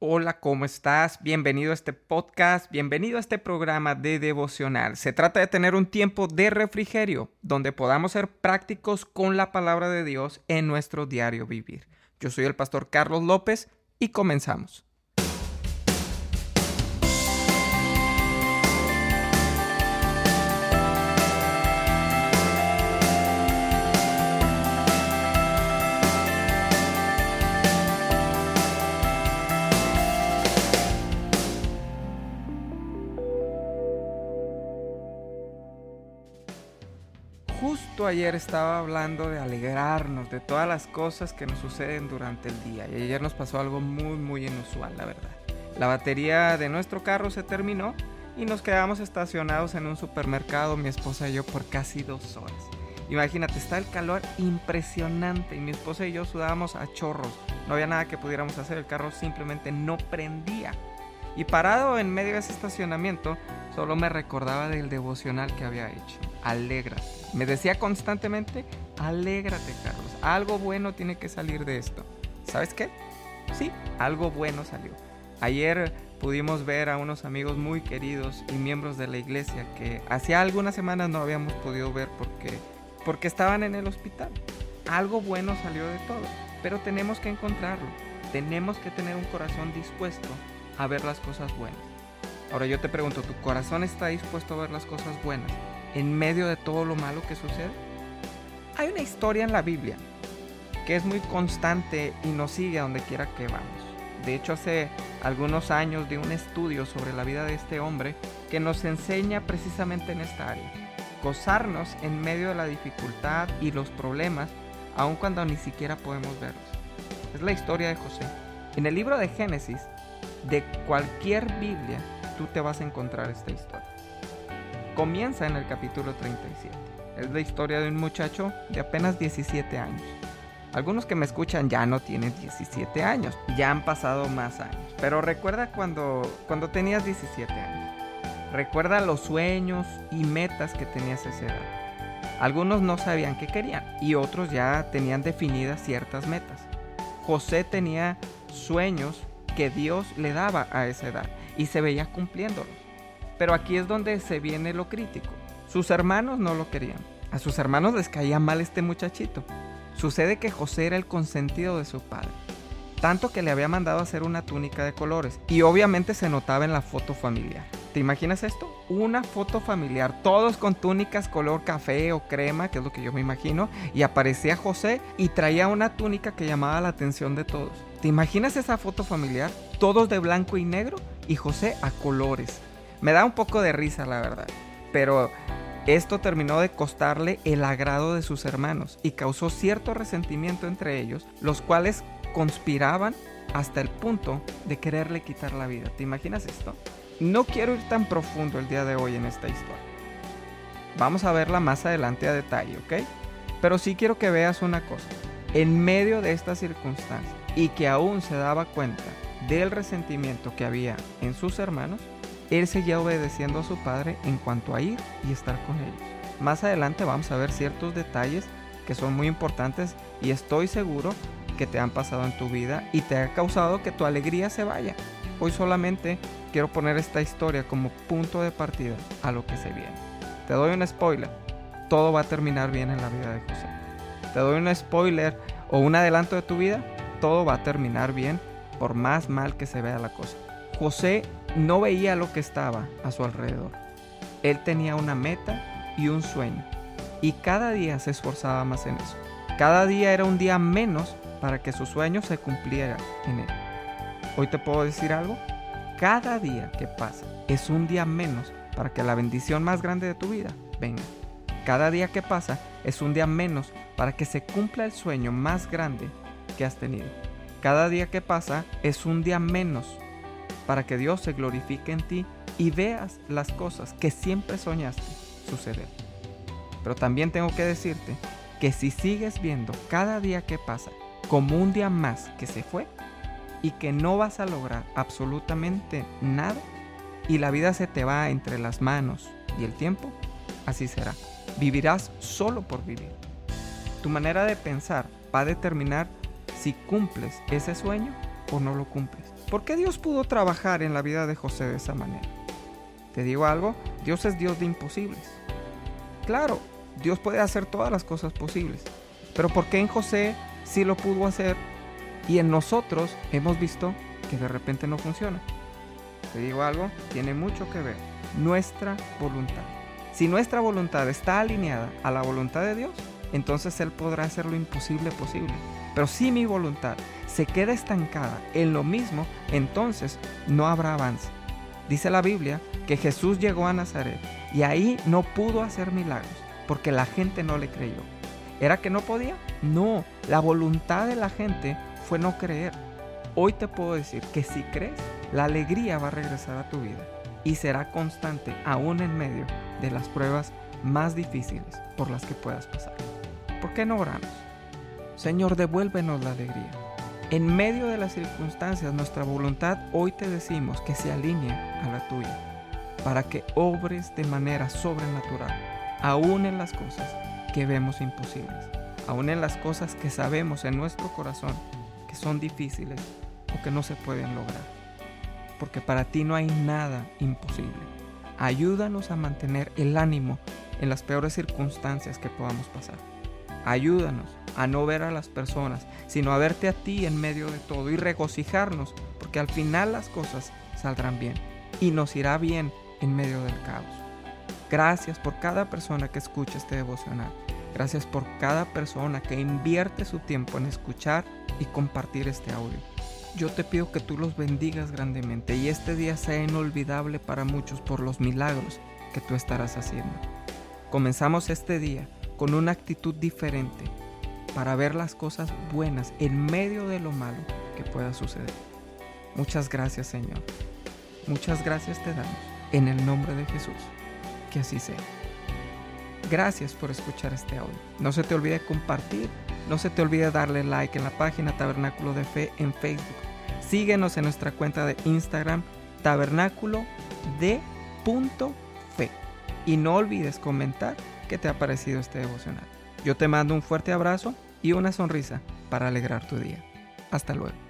Hola, ¿cómo estás? Bienvenido a este podcast, bienvenido a este programa de devocional. Se trata de tener un tiempo de refrigerio donde podamos ser prácticos con la palabra de Dios en nuestro diario vivir. Yo soy el pastor Carlos López y comenzamos. Justo ayer estaba hablando de alegrarnos de todas las cosas que nos suceden durante el día y ayer nos pasó algo muy muy inusual, la verdad. La batería de nuestro carro se terminó y nos quedamos estacionados en un supermercado, mi esposa y yo, por casi dos horas. Imagínate, está el calor impresionante y mi esposa y yo sudábamos a chorros. No había nada que pudiéramos hacer, el carro simplemente no prendía. Y parado en medio de ese estacionamiento, solo me recordaba del devocional que había hecho. Alégrate. Me decía constantemente, alégrate Carlos, algo bueno tiene que salir de esto. ¿Sabes qué? Sí, algo bueno salió. Ayer pudimos ver a unos amigos muy queridos y miembros de la iglesia que hacía algunas semanas no habíamos podido ver porque, porque estaban en el hospital. Algo bueno salió de todo, pero tenemos que encontrarlo. Tenemos que tener un corazón dispuesto a ver las cosas buenas. Ahora yo te pregunto, ¿tu corazón está dispuesto a ver las cosas buenas en medio de todo lo malo que sucede? Hay una historia en la Biblia que es muy constante y nos sigue a donde quiera que vamos. De hecho, hace algunos años di un estudio sobre la vida de este hombre que nos enseña precisamente en esta área. Gozarnos en medio de la dificultad y los problemas, aun cuando ni siquiera podemos verlos. Es la historia de José. En el libro de Génesis, de cualquier Biblia, tú te vas a encontrar esta historia. Comienza en el capítulo 37. Es la historia de un muchacho de apenas 17 años. Algunos que me escuchan ya no tienen 17 años, ya han pasado más años. Pero recuerda cuando, cuando tenías 17 años. Recuerda los sueños y metas que tenías a esa edad. Algunos no sabían qué querían y otros ya tenían definidas ciertas metas. José tenía sueños que Dios le daba a esa edad y se veía cumpliéndolos. Pero aquí es donde se viene lo crítico. Sus hermanos no lo querían. A sus hermanos les caía mal este muchachito. Sucede que José era el consentido de su padre. Tanto que le había mandado hacer una túnica de colores. Y obviamente se notaba en la foto familiar. ¿Te imaginas esto? Una foto familiar, todos con túnicas color café o crema, que es lo que yo me imagino, y aparecía José y traía una túnica que llamaba la atención de todos. ¿Te imaginas esa foto familiar? Todos de blanco y negro y José a colores. Me da un poco de risa, la verdad. Pero esto terminó de costarle el agrado de sus hermanos y causó cierto resentimiento entre ellos, los cuales conspiraban hasta el punto de quererle quitar la vida. ¿Te imaginas esto? No quiero ir tan profundo el día de hoy en esta historia. Vamos a verla más adelante a detalle, ¿ok? Pero sí quiero que veas una cosa. En medio de esta circunstancia, y que aún se daba cuenta del resentimiento que había en sus hermanos, él seguía obedeciendo a su padre en cuanto a ir y estar con ellos. Más adelante vamos a ver ciertos detalles que son muy importantes y estoy seguro que te han pasado en tu vida y te ha causado que tu alegría se vaya. Hoy solamente quiero poner esta historia como punto de partida a lo que se viene. Te doy un spoiler, todo va a terminar bien en la vida de José. Te doy un spoiler o un adelanto de tu vida, todo va a terminar bien por más mal que se vea la cosa. José no veía lo que estaba a su alrededor. Él tenía una meta y un sueño. Y cada día se esforzaba más en eso. Cada día era un día menos para que su sueño se cumpliera en él. Hoy te puedo decir algo. Cada día que pasa es un día menos para que la bendición más grande de tu vida venga. Cada día que pasa es un día menos para que se cumpla el sueño más grande que has tenido. Cada día que pasa es un día menos para que Dios se glorifique en ti y veas las cosas que siempre soñaste suceder. Pero también tengo que decirte que si sigues viendo cada día que pasa como un día más que se fue y que no vas a lograr absolutamente nada y la vida se te va entre las manos y el tiempo, así será. Vivirás solo por vivir. Tu manera de pensar va a determinar si cumples ese sueño o no lo cumples. ¿Por qué Dios pudo trabajar en la vida de José de esa manera? Te digo algo, Dios es Dios de imposibles. Claro, Dios puede hacer todas las cosas posibles, pero ¿por qué en José sí lo pudo hacer y en nosotros hemos visto que de repente no funciona? Te digo algo, tiene mucho que ver nuestra voluntad. Si nuestra voluntad está alineada a la voluntad de Dios, entonces Él podrá hacer lo imposible posible. Pero si mi voluntad se queda estancada en lo mismo, entonces no habrá avance. Dice la Biblia que Jesús llegó a Nazaret y ahí no pudo hacer milagros porque la gente no le creyó. ¿Era que no podía? No, la voluntad de la gente fue no creer. Hoy te puedo decir que si crees, la alegría va a regresar a tu vida y será constante aún en medio de las pruebas más difíciles por las que puedas pasar. ¿Por qué no oramos? Señor, devuélvenos la alegría. En medio de las circunstancias, nuestra voluntad hoy te decimos que se alinee a la tuya, para que obres de manera sobrenatural, aún en las cosas que vemos imposibles, aún en las cosas que sabemos en nuestro corazón que son difíciles o que no se pueden lograr. Porque para ti no hay nada imposible. Ayúdanos a mantener el ánimo en las peores circunstancias que podamos pasar. Ayúdanos a no ver a las personas, sino a verte a ti en medio de todo y regocijarnos, porque al final las cosas saldrán bien y nos irá bien en medio del caos. Gracias por cada persona que escucha este devocional. Gracias por cada persona que invierte su tiempo en escuchar y compartir este audio. Yo te pido que tú los bendigas grandemente y este día sea inolvidable para muchos por los milagros que tú estarás haciendo. Comenzamos este día con una actitud diferente para ver las cosas buenas en medio de lo malo que pueda suceder. Muchas gracias Señor. Muchas gracias te damos en el nombre de Jesús. Que así sea. Gracias por escuchar este audio. No se te olvide compartir, no se te olvide darle like en la página Tabernáculo de Fe en Facebook. Síguenos en nuestra cuenta de Instagram Tabernáculo de Fe. Y no olvides comentar qué te ha parecido este devocional. Yo te mando un fuerte abrazo y una sonrisa para alegrar tu día. Hasta luego.